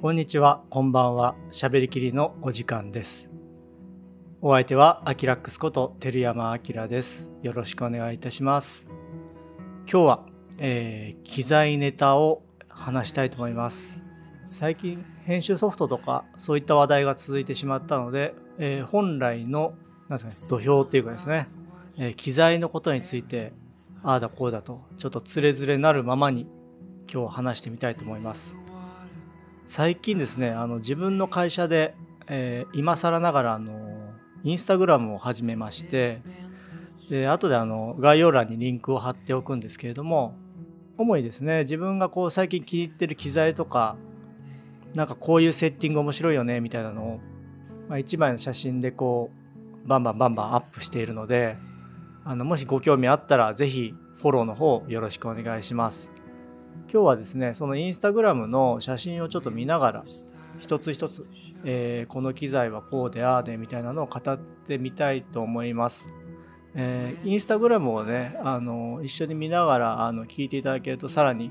こんにちは、こんばんは。しゃべりきりのお時間です。お相手はアキラックスこと照山明です。よろしくお願いいたします。今日は、えー機材ネタを話したいと思います。最近編集ソフトとかそういった話題が続いてしまったので、えー本来のなんですかね、土俵っていうかですね、えー機材のことについてああだこうだとちょっとつれづれなるままに今日話してみたいと思います。最近ですねあの自分の会社で、えー今更ながらあのインスタグラムを始めましてで後であの概要欄にリンクを貼っておくんですけれども主にですね自分がこう最近気に入ってる機材とかなんかこういうセッティング面白いよねみたいなのを、まあ、1枚の写真でこうバンバンバンバンアップしているのであのもしご興味あったらぜひフォローの方よろしくお願いします。今日はですねそのインスタグラムの写真をちょっと見ながら一つ一つ、えーこの機材はこうでああでみたいなのを語ってみたいと思います。えーインスタグラムをねあの一緒に見ながらあの聞いていただけるとさらに、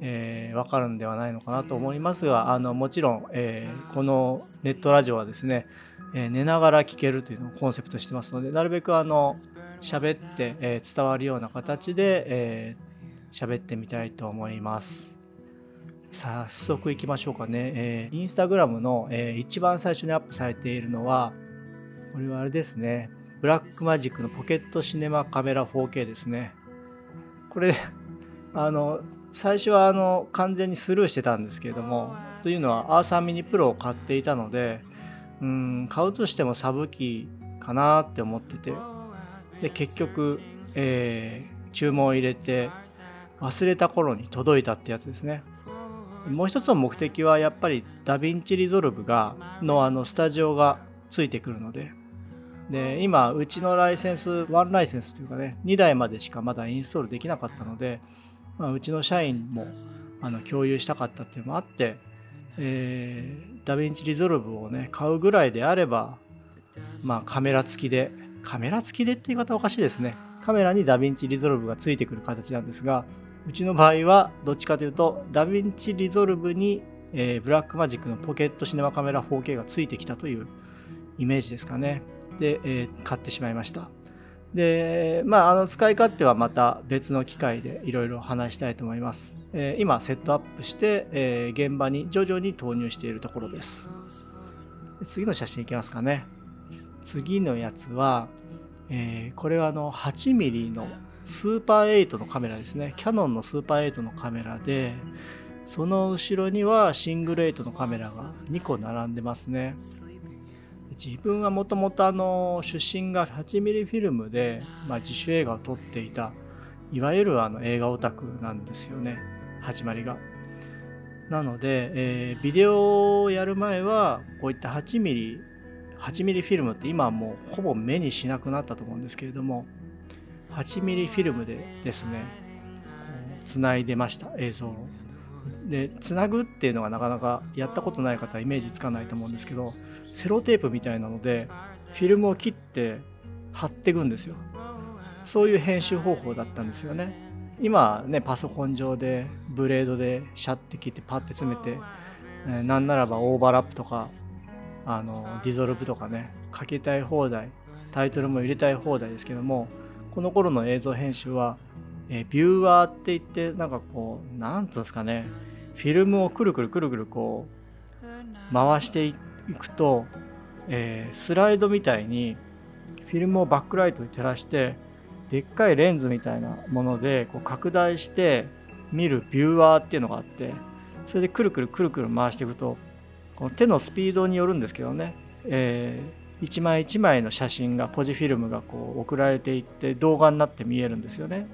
えーわかるんではないのかなと思いますがあのもちろん、えーこのネットラジオはですね、えー寝ながら聞けるというのをコンセプトしてますのでなるべくあの喋って、え伝わるような形で、えー喋ってみたいと思います。早速いきましょうかね。えーインスタグラムの、えー一番最初にアップされているのは、これはあれですね。ブラックマジックのポケットシネマカメラ 4K ですね。これ、あの、最初はあの完全にスルーしてたんですけれども、というのは URSA Mini Pro を買っていたので、うん、買うとしてもサブ機かなって思ってて、で、結局、えー注文を入れて、忘れた頃に届いたってやつですね。もう一つの目的はやっぱり DaVinci Resolve がのあのスタジオがついてくるのでで今うちのライセンス1ライセンスというかね2台までしかまだインストールできなかったので、まあ、うちの社員もあの共有したかったっていうのもあって、えー DaVinci Resolve をね買うぐらいであればまあカメラ付きでカメラ付きでって言い方おかしいですねカメラに DaVinci Resolve がついてくる形なんですがうちの場合はどっちかというと DaVinci Resolve に、えーブラックマジックのポケットシネマカメラ 4K がついてきたというイメージですかね。で、えー買ってしまいました。で、まあ、あの使い勝手はまた別の機会でいろいろ話したいと思います。えー今セットアップして、えー現場に徐々に投入しているところです。次の写真いきますかね。次のやつは、えーこれはあの 8mm のスーパー8のカメラですね。キャノンのスーパー8のカメラで、その後ろにはシングル8のカメラが2個並んでますね。自分はもともとあの出身が 8mm フィルムで、まあ、自主映画を撮っていたいわゆるあの映画オタクなんですよね始まりが。なので、えービデオをやる前はこういった 8mm 8mm フィルムって今はもうほぼ目にしなくなったと思うんですけれども 8mm フィルムでですねこう繋いでました映像を。で繋ぐっていうのがなかなかやったことない方はイメージつかないと思うんですけどセロテープみたいなのでフィルムを切って貼っていくんですよそういう編集方法だったんですよね今ねパソコン上でブレードでシャッて切ってパッて詰めて、えなんならばオーバーラップとかあのディゾルブとかねかけたい放題タイトルも入れたい放題ですけどもこの頃の映像編集は、えビューワーって言ってなんかこうなんつうんですかねフィルムをくるくるくるくるこう回していくと、えースライドみたいにフィルムをバックライトに照らしてでっかいレンズみたいなものでこう拡大して見るビューワーっていうのがあってそれでくるくるくるくる回していくとこの手のスピードによるんですけどね、えー一枚一枚の写真がポジフィルムがこう送られていって動画になって見えるんですよね。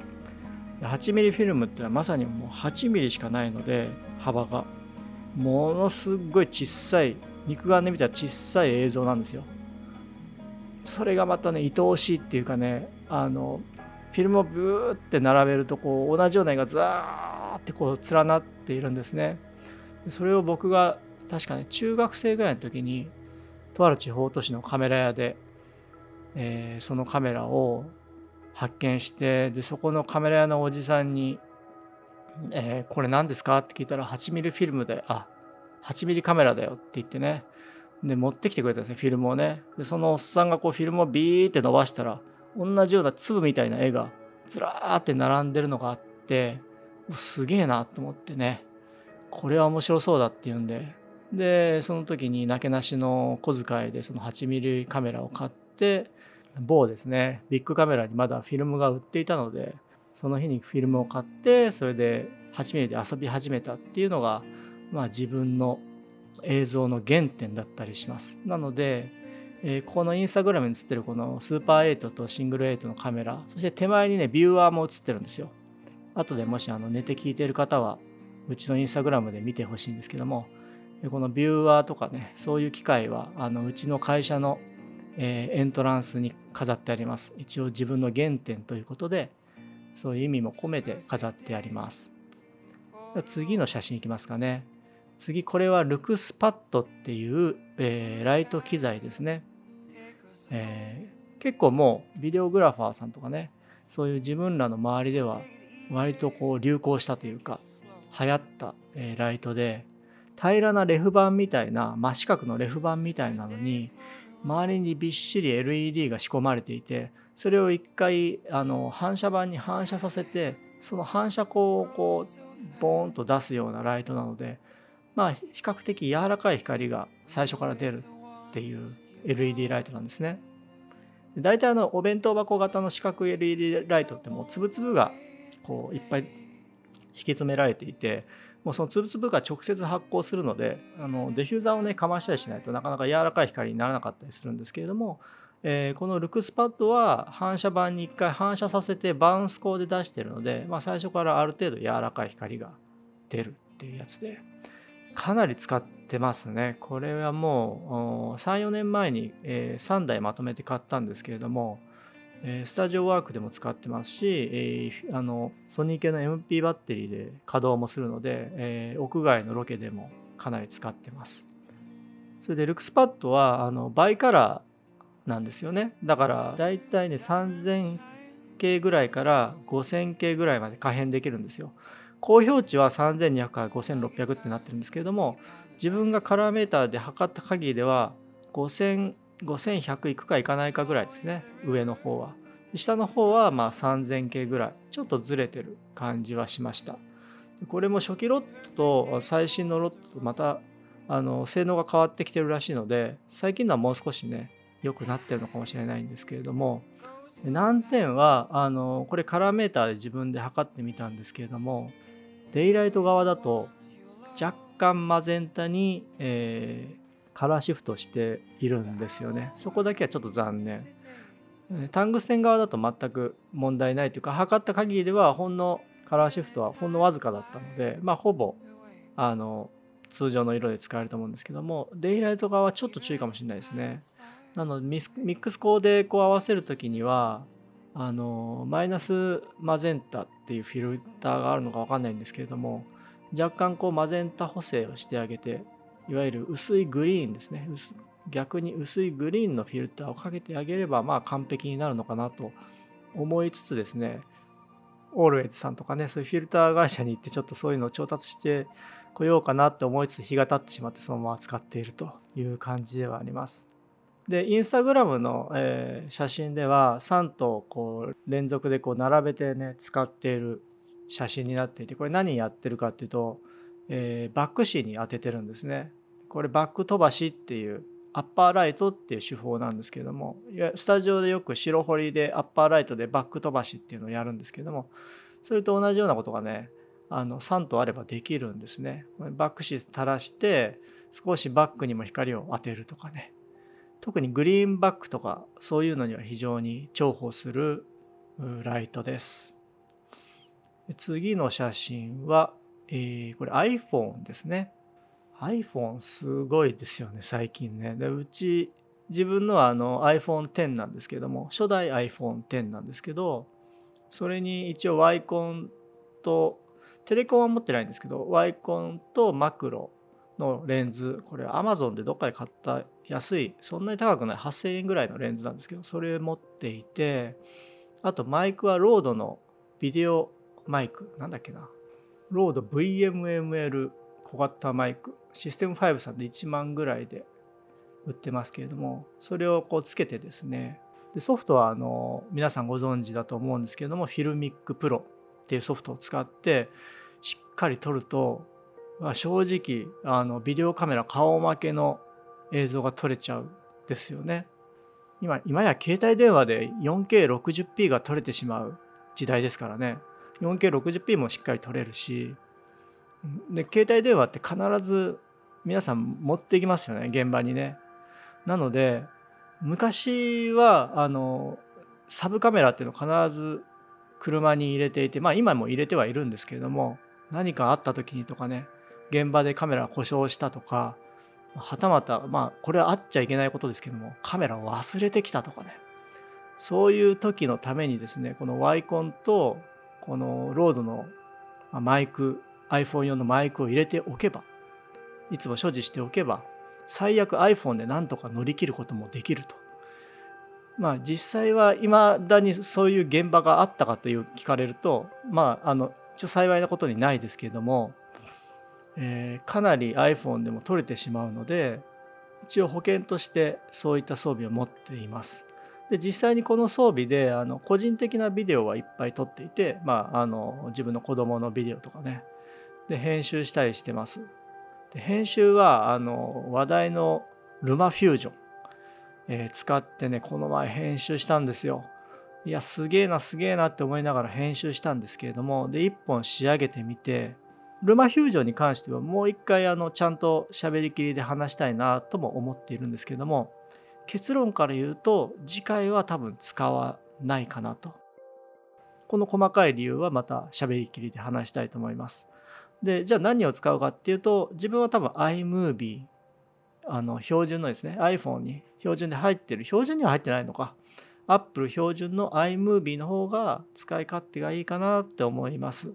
8mm フィルムってのはまさにもう 8mm しかないので幅がものすごい小さい肉眼で見たら小さい映像なんですよ。それがまたね愛おしいっていうかねあのフィルムをブーって並べるとこう同じような絵がザーってこう連なっているんですね。でそれを僕が確かね中学生ぐらいの時にとある地方都市のカメラ屋で、えーそのカメラを発見してでそこのカメラ屋のおじさんに「えーこれ何ですか?」って聞いたら 8mm フィルムで「あ 8mm カメラだよって言ってねで持ってきてくれたんですねフィルムをねでそのおっさんがこうフィルムをビーって伸ばしたら同じような粒みたいな絵がずらーって並んでるのがあってすげえなと思ってねこれは面白そうだっていうんででその時になけなしの小遣いでその 8mm カメラを買って某ですねビッグカメラにまだフィルムが売っていたのでその日にフィルムを買ってそれで 8mm で遊び始めたっていうのがまあ自分の映像の原点だったりします。なので、えー、ここのインスタグラムに映ってるこのスーパー8とシングル8のカメラそして手前にねビューアーも映ってるんですよ。後でもしあの寝て聞いている方はうちのインスタグラムで見てほしいんですけどもこのビューアーとかねそういう機械はあのうちの会社の、えー、エントランスに飾ってあります。一応自分の原点ということでそういう意味も込めて飾ってあります。次の写真いきますかね。次これはルクスパッドっていう、えー、ライト機材ですね、えー、結構もうビデオグラファーさんとかねそういう自分らの周りでは割とこう流行したというか流行った、えー、ライトで平らなレフ板みたいな真四角のレフ板みたいなのに周りにびっしり LED が仕込まれていてそれを一回あの反射板に反射させてその反射光をこうボーンと出すようなライトなのでまあ比較的柔らかい光が最初から出るっていう LED ライトなんですね。大体あのお弁当箱型の四角い LED ライトってもうつぶつぶがこういっぱい敷き詰められていてもうそのつぶつぶが直接発光するのであのディフューザーをねかましたりしないとなかなか柔らかい光にならなかったりするんですけれども、えー、この Luxpad は反射板に一回反射させてバウンス光で出してるので、まあ、最初からある程度柔らかい光が出るっていうやつでかなり使ってますね。これはもう34年前に、えー、3台まとめて買ったんですけれどもスタジオワークでも使ってますし、えー、あのソニー系の MP バッテリーで稼働もするので、えー、屋外のロケでもかなり使ってます。それでルクスパッドはあのバイカラーなんですよね。だからだいたいね3000系ぐらいから5000系ぐらいまで可変できるんですよ。高表値は3200から5600ってなってるんですけれども自分がカラーメーターで測った限りでは5000 5100いくかいかないかぐらいですね上の方は。下の方はまあ3000系ぐらい。ちょっとずれてる感じはしました。これも初期ロットと最新のロットとまたあの性能が変わってきてるらしいので最近のはもう少しね良くなってるのかもしれないんですけれども。難点はあのこれカラーメーターで自分で測ってみたんですけれどもデイライト側だと若干マゼンタに、えー、カラーシフトしているんですよね。そこだけはちょっと残念。タングステン側だと全く問題ないというか測った限りではほんのカラーシフトはほんのわずかだったのでまあほぼあの通常の色で使えると思うんですけどもデイライト側はちょっと注意かもしれないですね。なのでミックスコーでこう合わせる時にはあのマイナスマゼンタっていうフィルターがあるのか分かんないんですけれども若干こうマゼンタ補正をしてあげていわゆる薄いグリーンですね逆に薄いグリーンのフィルターをかけてあげればまあ完璧になるのかなと思いつつですねオールウェイズさんとかねそういうフィルター会社に行ってちょっとそういうのを調達してこようかなって思いつつ日が経ってしまってそのまま使っているという感じではあります。でインスタグラムの、えー、写真では3頭こう連続でこう並べてね使っている写真になっていてこれ何やってるかっていうと、えー、バックシーに当ててるんですね。これバック飛ばしっていうアッパーライトっていう手法なんですけどもスタジオでよく白彫りでアッパーライトでバック飛ばしっていうのをやるんですけどもそれと同じようなことがねあの3とあればできるんですね。バックシ垂らして少しバックにも光を当てるとかね特にグリーンバックとかそういうのには非常に重宝するライトです。次の写真は、えー、これ iPhone ですね。iPhone すごいですよね最近ね。でうち自分のはあの iPhone10 なんですけども初代 iPhone10 なんですけどそれに一応ワイコンとテレコンは持ってないんですけどワイコンとマクロのレンズこれ Amazon でどっかで買った安いそんなに高くない8000円ぐらいのレンズなんですけどそれ持っていてあとマイクは RODE の VideoMic なんだっけな。 RODE VMML 小型マイクシステム5さんで1万ぐらいで売ってますけれどもそれをこうつけてですねでソフトはあの皆さんご存知だと思うんですけれども FiLMiC Pro っていうソフトを使ってしっかり撮ると、まあ、正直あのビデオカメラ顔負けの映像が撮れちゃうですよね。今今や携帯電話で 4K60p が撮れてしまう時代ですからね 4K60p もしっかり撮れるしで携帯電話って必ず皆さん持っていきますよね現場にね。なので昔はあのサブカメラっていうのを必ず車に入れていてまあ今も入れてはいるんですけれども何かあった時にとかね現場でカメラ故障したとかはたまたまあこれはあっちゃいけないことですけどもカメラを忘れてきたとかねそういう時のためにですねこのワイコンとこのロードのマイク iPhone 用のマイクを入れておけばいつも所持しておけば最悪 iPhone でなんとか乗り切ることもできると。まあ実際はいまだにそういう現場があったかという聞かれるとまああの一応幸いなことにないですけれども、えー、かなり iPhone でも撮れてしまうので一応保険としてそういった装備を持っています。で実際にこの装備であの個人的なビデオはいっぱい撮っていて、まあ、あの自分の子供のビデオとかねで編集したりしてます。で編集はあの話題のルマフュージョン、えー、使ってねこの前編集したんですよ。いやすげえなすげえなって思いながら編集したんですけれどもで1本仕上げてみてルマフュージョンに関してはもう一回あのちゃんと喋りきりで話したいなとも思っているんですけども結論から言うと次回は多分使わないかなとこの細かい理由はまた喋りきりで話したいと思いますでじゃあ何を使うかっていうと自分は多分 iMovie あの標準のですね iPhone に標準で入ってる標準には入ってないのか。Apple 標準の iMovie の方が使い勝手がいいかなって思います。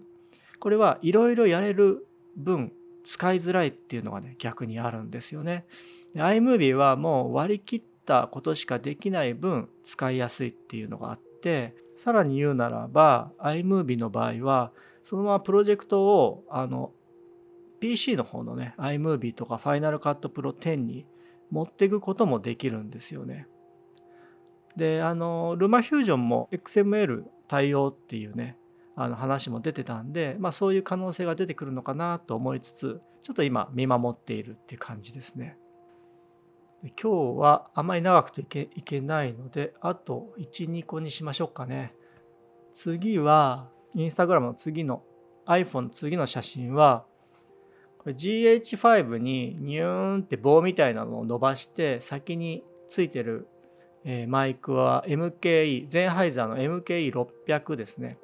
これはいろいろやれる分使いづらいっていうのがね逆にあるんですよね。iMovie はもう割り切ったことしかできない分使いやすいっていうのがあってさらに言うならば iMovie の場合はそのままプロジェクトをあの PC の方のね iMovie とか Final Cut Pro 10に持っていくこともできるんですよね。であの LumaFusion も XML 対応っていうねあの話も出てたんで、まあ、そういう可能性が出てくるのかなと思いつつちょっと今見守っているっていう感じですね。今日はあまり長くていけないのであと12個にしましょうかね。次はインスタグラムの次の iPhone の次の写真はこれ GH5 にニューンって棒みたいなのを伸ばして先についてる、マイクは MKE ゼンハイザーの MKE600 ですね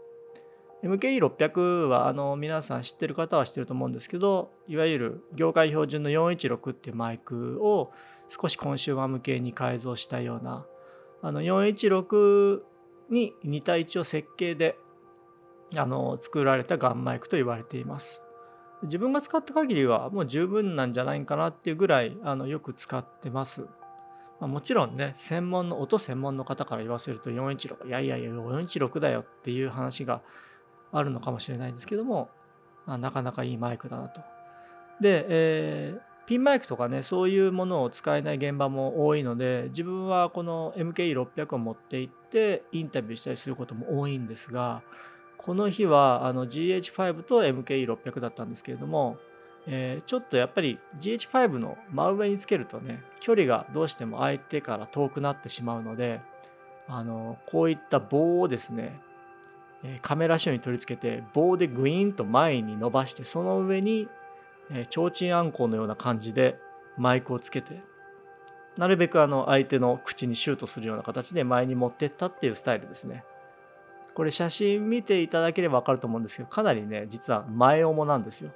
MKE600 はあの皆さん知ってる方は知ってると思うんですけどいわゆる業界標準の416っていうマイクを少しコンシューマー向けに改造したようなあの416に似た一応設計であの作られたガンマイクと言われています。自分が使った限りはもう十分なんじゃないかなっていうぐらいあのよく使ってます。もちろんね専門の音専門の方から言わせると416いやいやいや416だよっていう話があるのかもしれないんですけども、なかなかいいマイクだなと。で、えー、ピンマイクとかねそういうものを使えない現場も多いので自分はこの MKE600 を持って行ってインタビューしたりすることも多いんですがこの日はあの GH5 と MKE600 だったんですけれども、えー、ちょっとやっぱり GH5 の真上につけるとね距離がどうしても相手から遠くなってしまうのであのこういった棒をですねカメラシュに取り付けて棒でグイーンと前に伸ばしてその上に提灯あんこうのような感じでマイクをつけてなるべくあの相手の口にシュートするような形で前に持ってったっていうスタイルですね。これ写真見ていただければ分かると思うんですけどかなりね実は前重なんですよ。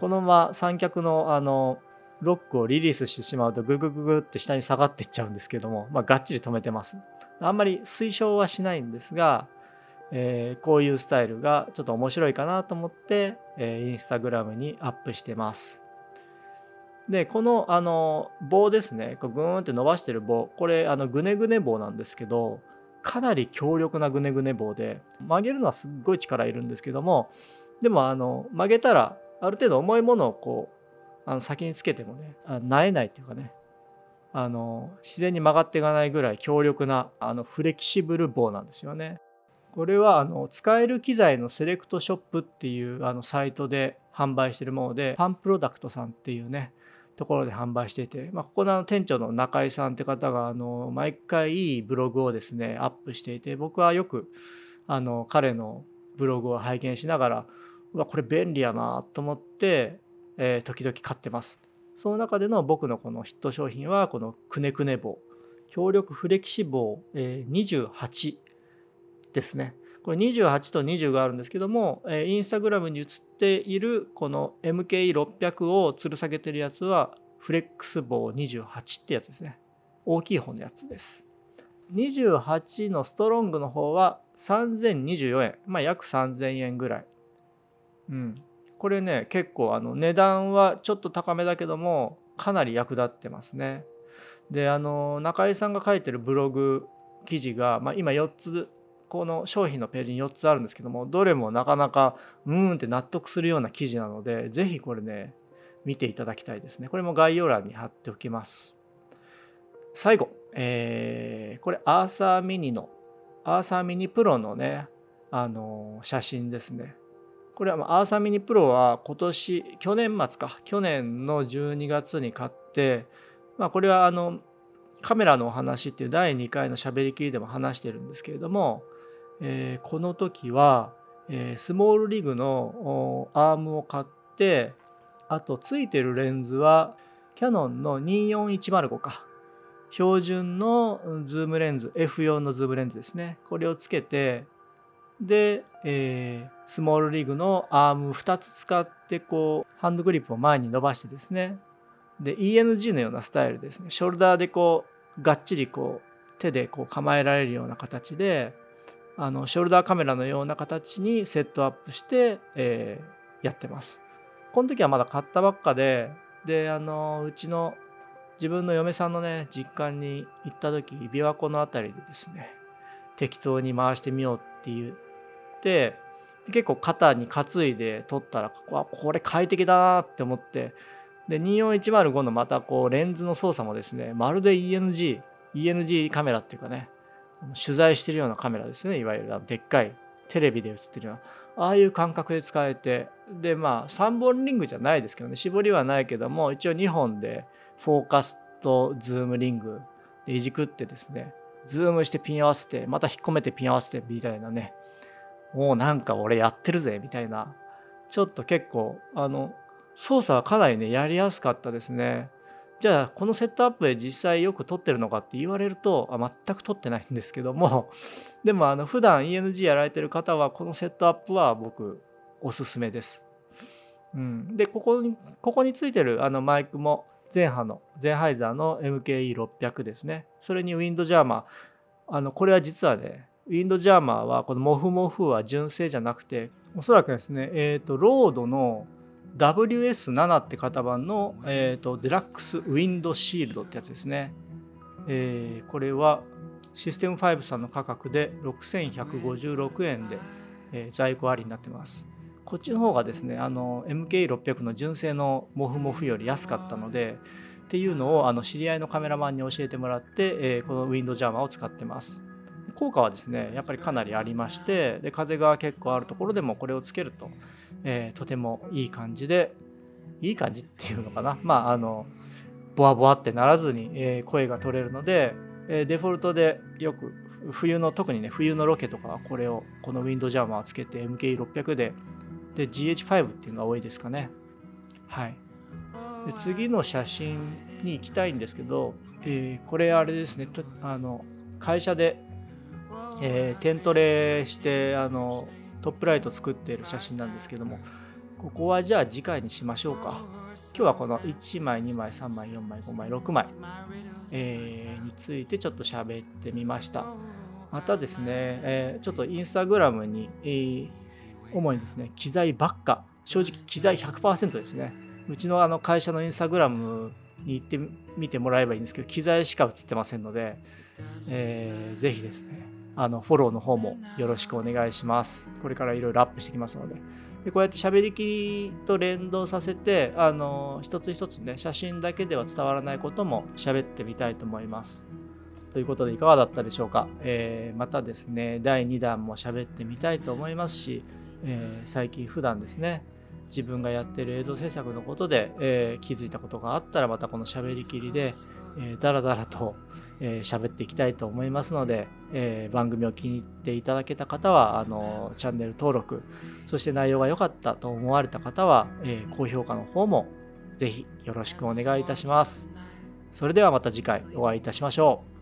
このまま三脚のあのロックをリリースしてしまうとググググって下に下がっていっちゃうんですけども、まあ、がっちり止めてます。あんまり推奨はしないんですが、えー、こういうスタイルがちょっと面白いかなと思って、えー、インスタグラムにアップしてます。でこのあの棒ですねこうグーンって伸ばしてる棒これあのグネグネ棒なんですけどかなり強力なグネグネ棒で曲げるのはすっごい力いるんですけどもでもあの曲げたらある程度重いものをこうあの先につけてもねあなえないっていうかねあの自然に曲がっていかないぐらい強力なあのフレキシブル棒なんですよね。これはあの使える機材のセレクトショップっていうあのサイトで販売してるものでパンプロダクトさんっていうねところで販売していて、まあ、ここのあの店長の中井さんって方があの毎回いいブログをですねアップしていて僕はよくあの彼のブログを拝見しながらうわこれ便利やなと思って、えー、時々買ってます。その中での僕のこのヒット商品はこのくねくね棒強力フレキシ棒、えー、28ですね。これ28と20があるんですけども、えー、インスタグラムに写っているこの MKE600 を吊る下げてるやつはフレックス棒28ってやつですね。大きい方のやつです。28のストロングの方は3024円、まあ、約3000円ぐらい。うん。これね、結構あの値段はちょっと高めだけども、かなり役立ってますね。で、あの、中井さんが書いてるブログ記事が、まあ、今4つ、この商品のページに4つあるんですけども、どれもなかなか、うーんって納得するような記事なので、ぜひこれね、見ていただきたいですね。これも概要欄に貼っておきます。最後、えー、これアーサーミニのアーサーミニプロのねあの写真ですねこれはアーサーミニプロは今年去年末か去年の12月に買ってまあこれはあのカメラのお話っていう第2回のしゃべりきりでも話してるんですけれども、えー、この時は、えー、 SmallRig のアームを買ってあとついてるレンズはキヤノンの24105か。標準のズームレンズ F4 のズームレンズですね。これをつけてで、えー、 SmallRig のアーム2つ使ってこうハンドグリップを前に伸ばしてですね。で ENG のようなスタイルですね。ショルダーでこうがっちりこう手でこう構えられるような形であのショルダーカメラのような形にセットアップして、えー、やってます。この時はまだ買ったばっかでであのうちの自分の嫁さんのね実家に行った時琵琶湖の辺りでですね適当に回してみようって言って結構肩に担いで撮ったらここれ快適だなって思ってで24105のまたこうレンズの操作もですねまるで ENG ENG カメラっていうかね取材してるようなカメラですね。いわゆるでっかいテレビで映ってるような。ああいう感覚で使えて。でまあ3本リングじゃないですけどね。絞りはないけども一応2本でフォーカスとズームリングでいじくってですね。ズームしてピン合わせてまた引っ込めてピン合わせてみたいなね。もうなんか俺やってるぜみたいな。ちょっと結構あの操作はかなりねやりやすかったですね。じゃあこのセットアップで実際よく撮ってるのかって言われるとあ全く撮ってないんですけども。でもあの普段 ENG やられてる方はこのセットアップは僕おすすめです。うん、でここにここについてるあのマイクも前波のゼンハイザーの MKE600 ですね。それにウィンドジャーマー。あのこれは実はねウィンドジャーマーはこのモフモフは純正じゃなくておそらくですねえっ、ー、と RODE の WS7 って型番の、えーと、デラックスウィンドシールドってやつですね、えー、これはシステム5さんの価格で6156円で、えー、在庫ありになってます。こっちの方がですねあの MK600 の純正のモフモフより安かったのでっていうのをあの知り合いのカメラマンに教えてもらって、えー、このウィンドジャーマーを使ってます。効果はですねやっぱりかなりありましてで風が結構あるところでもこれをつけると、えー、とてもいい感じでいい感じっていうのかな。まああのボワボワってならずに、えー、声が取れるので、えー、デフォルトでよく冬の特にね冬のロケとかはこれをこのウィンドジャーマーをつけて MKE600 でで GH5 っていうのが多いですかね。はい。で次の写真に行きたいんですけど、えー、これあれですね。あの会社で、えー、テントレしてあのトップライト作っている写真なんですけどもここはじゃあ次回にしましょうか。今日はこの1枚2枚3枚4枚5枚6枚、えー、についてちょっと喋ってみました。またですね、えー、ちょっとインスタグラムに、えー主にですね機材ばっか正直機材100%ですね。うちのあの会社のインスタグラムに行ってみてもらえばいいんですけど機材しか映ってませんので、えー、ぜひですねあのフォローの方もよろしくお願いします。これからいろいろアップしてきますので。でこうやって喋りきりと連動させてあの一つ一つね写真だけでは伝わらないことも喋ってみたいと思います。ということでいかがだったでしょうか、えー、またですね第2弾も喋ってみたいと思いますし、えー、最近普段ですね自分がやってる映像制作のことで、えー、気づいたことがあったらまたこの喋りきりで、えー、だらだらとえー、喋っていきたいと思いますので、えー、番組を気に入っていただけた方はあのチャンネル登録そして内容が良かったと思われた方は、えー、高評価の方もぜひよろしくお願いいたします。それではまた次回お会いいたしましょう。